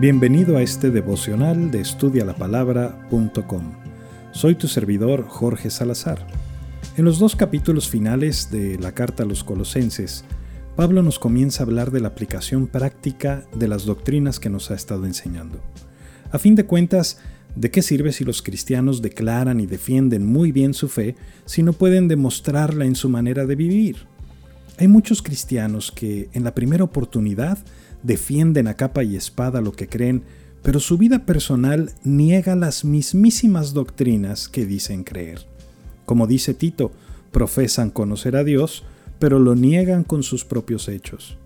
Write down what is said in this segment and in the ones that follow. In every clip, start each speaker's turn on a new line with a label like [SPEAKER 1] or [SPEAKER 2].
[SPEAKER 1] Bienvenido a este devocional de estudialapalabra.com. Soy tu servidor Jorge Salazar. En los dos capítulos finales de la carta a los colosenses, Pablo nos comienza a hablar de la aplicación práctica de las doctrinas que nos ha estado enseñando. A fin de cuentas, ¿de qué sirve si los cristianos declaran y defienden muy bien su fe si no pueden demostrarla en su manera de vivir? Hay muchos cristianos que en la primera oportunidad defienden a capa y espada lo que creen, pero su vida personal niega las mismísimas doctrinas que dicen creer. Como dice Tito, profesan conocer a Dios, pero lo niegan con sus propios hechos.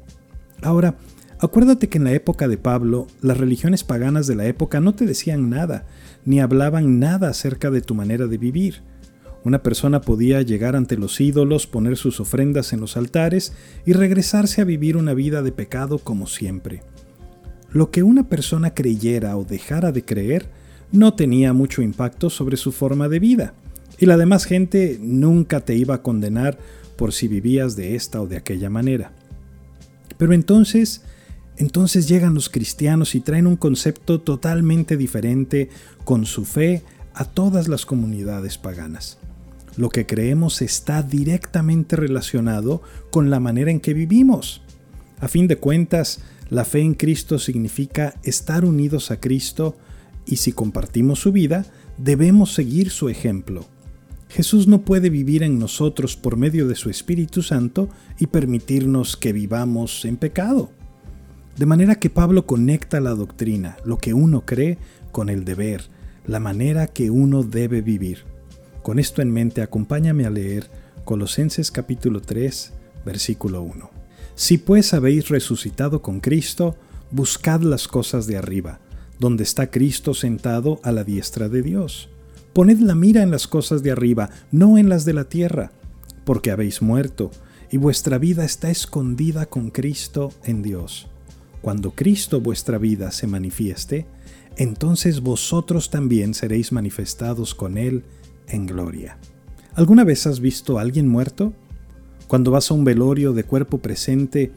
[SPEAKER 1] Ahora, acuérdate que en la época de Pablo, las religiones paganas de la época no te decían nada, ni hablaban nada acerca de tu manera de vivir. Una persona podía llegar ante los ídolos, poner sus ofrendas en los altares y regresarse a vivir una vida de pecado como siempre. Lo que una persona creyera o dejara de creer no tenía mucho impacto sobre su forma de vida, y la demás gente nunca te iba a condenar por si vivías de esta o de aquella manera. Pero entonces, entonces llegan los cristianos y traen un concepto totalmente diferente con su fe a todas las comunidades paganas. Lo que creemos está directamente relacionado con la manera en que vivimos. A fin de cuentas, la fe en Cristo significa estar unidos a Cristo y si compartimos su vida, debemos seguir su ejemplo. Jesús no puede vivir en nosotros por medio de su Espíritu Santo y permitirnos que vivamos en pecado. De manera que Pablo conecta la doctrina, lo que uno cree, con el deber, la manera que uno debe vivir. Con esto en mente, acompáñame a leer Colosenses capítulo 3, versículo 1. Si pues habéis resucitado con Cristo, buscad las cosas de arriba, donde está Cristo sentado a la diestra de Dios. Poned la mira en las cosas de arriba, no en las de la tierra, porque habéis muerto, y vuestra vida está escondida con Cristo en Dios. Cuando Cristo vuestra vida se manifieste, entonces vosotros también seréis manifestados con Él en gloria. ¿Alguna vez has visto a alguien muerto? Cuando vas a un velorio de cuerpo presente,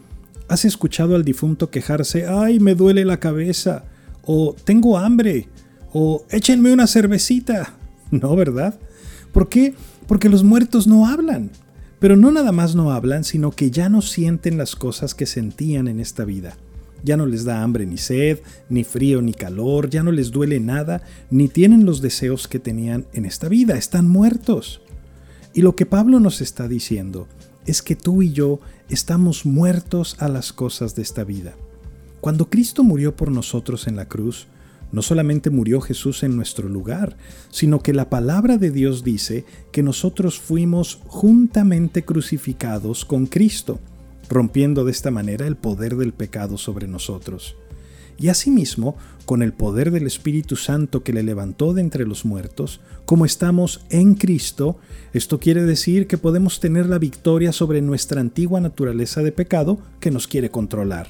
[SPEAKER 1] ¿has escuchado al difunto quejarse, ay, me duele la cabeza? o tengo hambre? o échenme una cervecita? No, ¿verdad? ¿Por qué? Porque los muertos no hablan. Pero no nada más no hablan, sino que ya no sienten las cosas que sentían en esta vida. Ya no les da hambre ni sed, ni frío ni calor, ya no les duele nada, ni tienen los deseos que tenían en esta vida, están muertos. Y lo que Pablo nos está diciendo es que tú y yo estamos muertos a las cosas de esta vida. Cuando Cristo murió por nosotros en la cruz, no solamente murió Jesús en nuestro lugar, sino que la palabra de Dios dice que nosotros fuimos juntamente crucificados con Cristo rompiendo de esta manera el poder del pecado sobre nosotros. Y asimismo, con el poder del Espíritu Santo que le levantó de entre los muertos, como estamos en Cristo, esto quiere decir que podemos tener la victoria sobre nuestra antigua naturaleza de pecado que nos quiere controlar.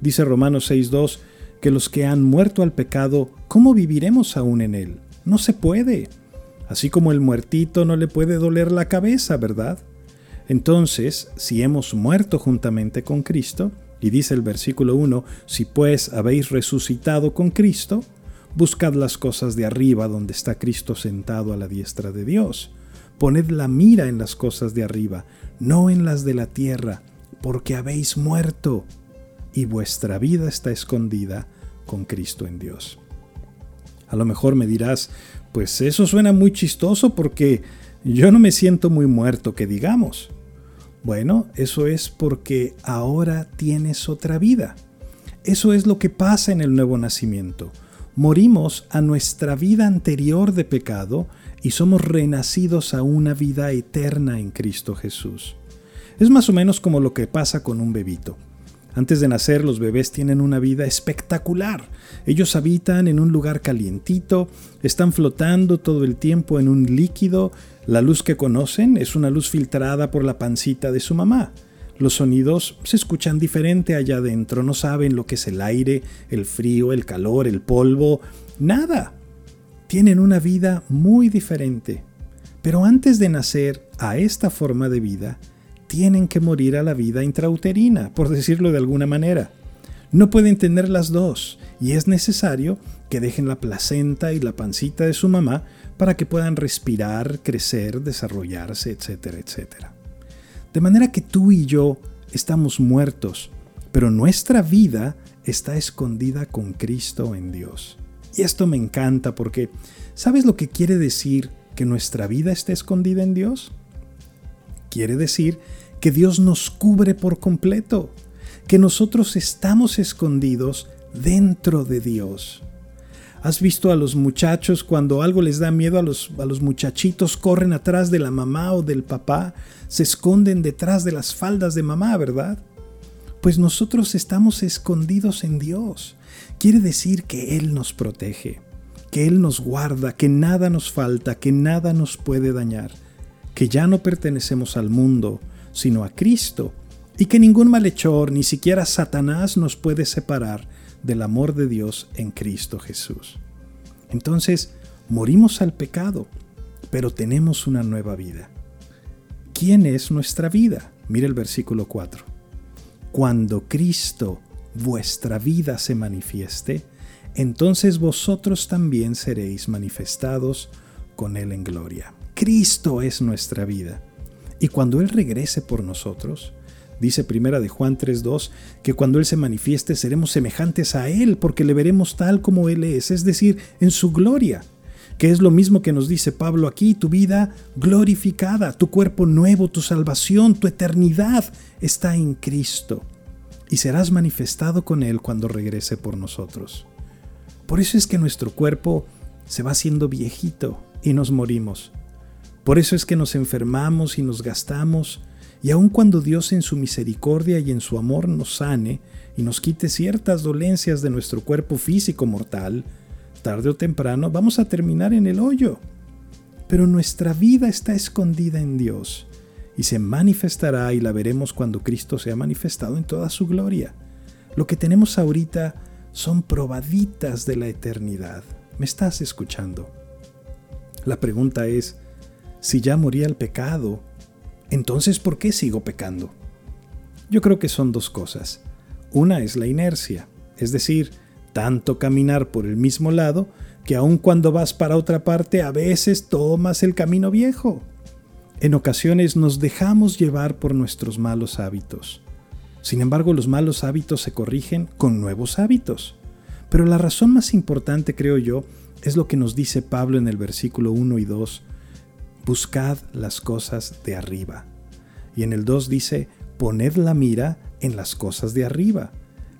[SPEAKER 1] Dice Romanos 6.2 que los que han muerto al pecado, ¿cómo viviremos aún en él? No se puede. Así como el muertito no le puede doler la cabeza, ¿verdad? Entonces, si hemos muerto juntamente con Cristo, y dice el versículo 1, si pues habéis resucitado con Cristo, buscad las cosas de arriba donde está Cristo sentado a la diestra de Dios. Poned la mira en las cosas de arriba, no en las de la tierra, porque habéis muerto, y vuestra vida está escondida con Cristo en Dios. A lo mejor me dirás, pues eso suena muy chistoso porque yo no me siento muy muerto, que digamos. Bueno, eso es porque ahora tienes otra vida. Eso es lo que pasa en el nuevo nacimiento. Morimos a nuestra vida anterior de pecado y somos renacidos a una vida eterna en Cristo Jesús. Es más o menos como lo que pasa con un bebito. Antes de nacer los bebés tienen una vida espectacular. Ellos habitan en un lugar calientito, están flotando todo el tiempo en un líquido. La luz que conocen es una luz filtrada por la pancita de su mamá. Los sonidos se escuchan diferente allá adentro, no saben lo que es el aire, el frío, el calor, el polvo, nada. Tienen una vida muy diferente. Pero antes de nacer a esta forma de vida, tienen que morir a la vida intrauterina, por decirlo de alguna manera. No pueden tener las dos, y es necesario que dejen la placenta y la pancita de su mamá para que puedan respirar, crecer, desarrollarse, etcétera, etcétera. De manera que tú y yo estamos muertos, pero nuestra vida está escondida con Cristo en Dios. Y esto me encanta porque, ¿sabes lo que quiere decir que nuestra vida está escondida en Dios? Quiere decir que Dios nos cubre por completo, que nosotros estamos escondidos dentro de Dios. ¿Has visto a los muchachos cuando algo les da miedo a los, a los muchachitos corren atrás de la mamá o del papá, se esconden detrás de las faldas de mamá, ¿verdad? Pues nosotros estamos escondidos en Dios. Quiere decir que Él nos protege, que Él nos guarda, que nada nos falta, que nada nos puede dañar, que ya no pertenecemos al mundo, sino a Cristo, y que ningún malhechor, ni siquiera Satanás nos puede separar del amor de Dios en Cristo Jesús. Entonces, morimos al pecado, pero tenemos una nueva vida. ¿Quién es nuestra vida? Mira el versículo 4. Cuando Cristo, vuestra vida, se manifieste, entonces vosotros también seréis manifestados con Él en gloria. Cristo es nuestra vida. Y cuando Él regrese por nosotros, Dice primera de Juan 3:2 que cuando Él se manifieste seremos semejantes a Él porque le veremos tal como Él es, es decir, en su gloria, que es lo mismo que nos dice Pablo aquí, tu vida glorificada, tu cuerpo nuevo, tu salvación, tu eternidad está en Cristo y serás manifestado con Él cuando regrese por nosotros. Por eso es que nuestro cuerpo se va haciendo viejito y nos morimos. Por eso es que nos enfermamos y nos gastamos y aun cuando Dios en su misericordia y en su amor nos sane y nos quite ciertas dolencias de nuestro cuerpo físico mortal, tarde o temprano vamos a terminar en el hoyo. Pero nuestra vida está escondida en Dios y se manifestará y la veremos cuando Cristo sea manifestado en toda su gloria. Lo que tenemos ahorita son probaditas de la eternidad. ¿Me estás escuchando? La pregunta es, si ya moría el pecado, entonces ¿por qué sigo pecando? Yo creo que son dos cosas. Una es la inercia, es decir, tanto caminar por el mismo lado que aun cuando vas para otra parte a veces tomas el camino viejo. En ocasiones nos dejamos llevar por nuestros malos hábitos. Sin embargo, los malos hábitos se corrigen con nuevos hábitos. Pero la razón más importante, creo yo, es lo que nos dice Pablo en el versículo 1 y 2 buscad las cosas de arriba. Y en el 2 dice, poned la mira en las cosas de arriba.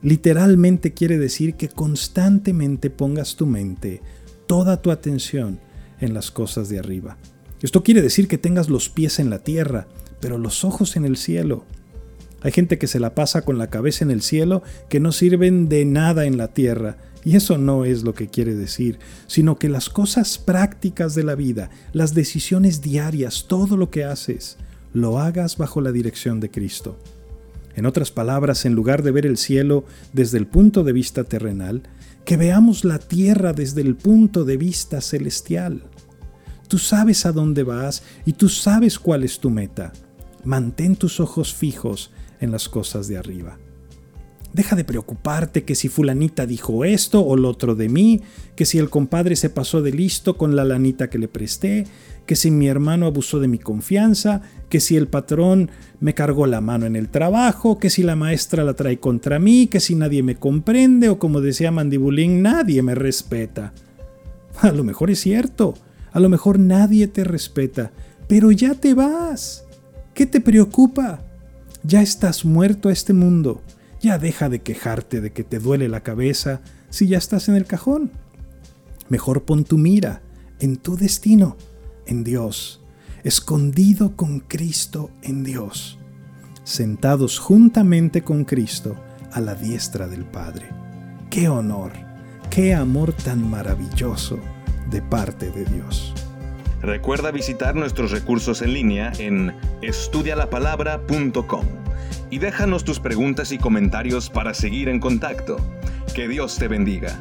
[SPEAKER 1] Literalmente quiere decir que constantemente pongas tu mente, toda tu atención en las cosas de arriba. Esto quiere decir que tengas los pies en la tierra, pero los ojos en el cielo. Hay gente que se la pasa con la cabeza en el cielo que no sirven de nada en la tierra y eso no es lo que quiere decir, sino que las cosas prácticas de la vida, las decisiones diarias, todo lo que haces, lo hagas bajo la dirección de Cristo. En otras palabras, en lugar de ver el cielo desde el punto de vista terrenal, que veamos la tierra desde el punto de vista celestial. Tú sabes a dónde vas y tú sabes cuál es tu meta. Mantén tus ojos fijos en las cosas de arriba. Deja de preocuparte que si fulanita dijo esto o lo otro de mí, que si el compadre se pasó de listo con la lanita que le presté, que si mi hermano abusó de mi confianza, que si el patrón me cargó la mano en el trabajo, que si la maestra la trae contra mí, que si nadie me comprende o como decía Mandibulín, nadie me respeta. A lo mejor es cierto, a lo mejor nadie te respeta, pero ya te vas. ¿Qué te preocupa? Ya estás muerto a este mundo ya deja de quejarte de que te duele la cabeza si ya estás en el cajón. Mejor pon tu mira en tu destino, en Dios, escondido con Cristo en Dios, sentados juntamente con Cristo a la diestra del Padre. ¡Qué honor! ¡Qué amor tan maravilloso de parte de Dios!
[SPEAKER 2] Recuerda visitar nuestros recursos en línea en estudialapalabra.com y déjanos tus preguntas y comentarios para seguir en contacto. Que Dios te bendiga.